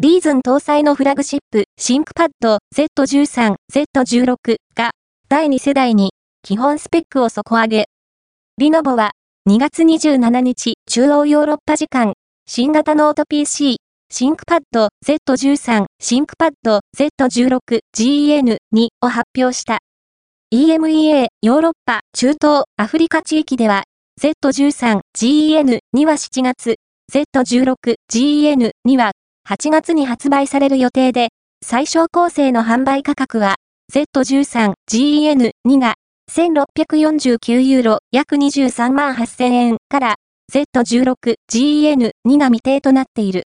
ライゼン搭載のフラグシップ、シンクパッド Z13、Z16 が第2世代に基本スペックを底上げ。レノボは2月27日中央ヨーロッパ時間新型ノート PC シンクパッド Z13 シンクパッド Z16 GEN2 を発表した。EMEA ヨーロッパ、中東、アフリカ地域では Z13 GEN2 は7月、Z16 GEN2 は8月に発売される予定で、最小構成の販売価格は、Z13 GEN2 が1649ユーロ約23万8000円から Z16 GEN2 が未定となっている。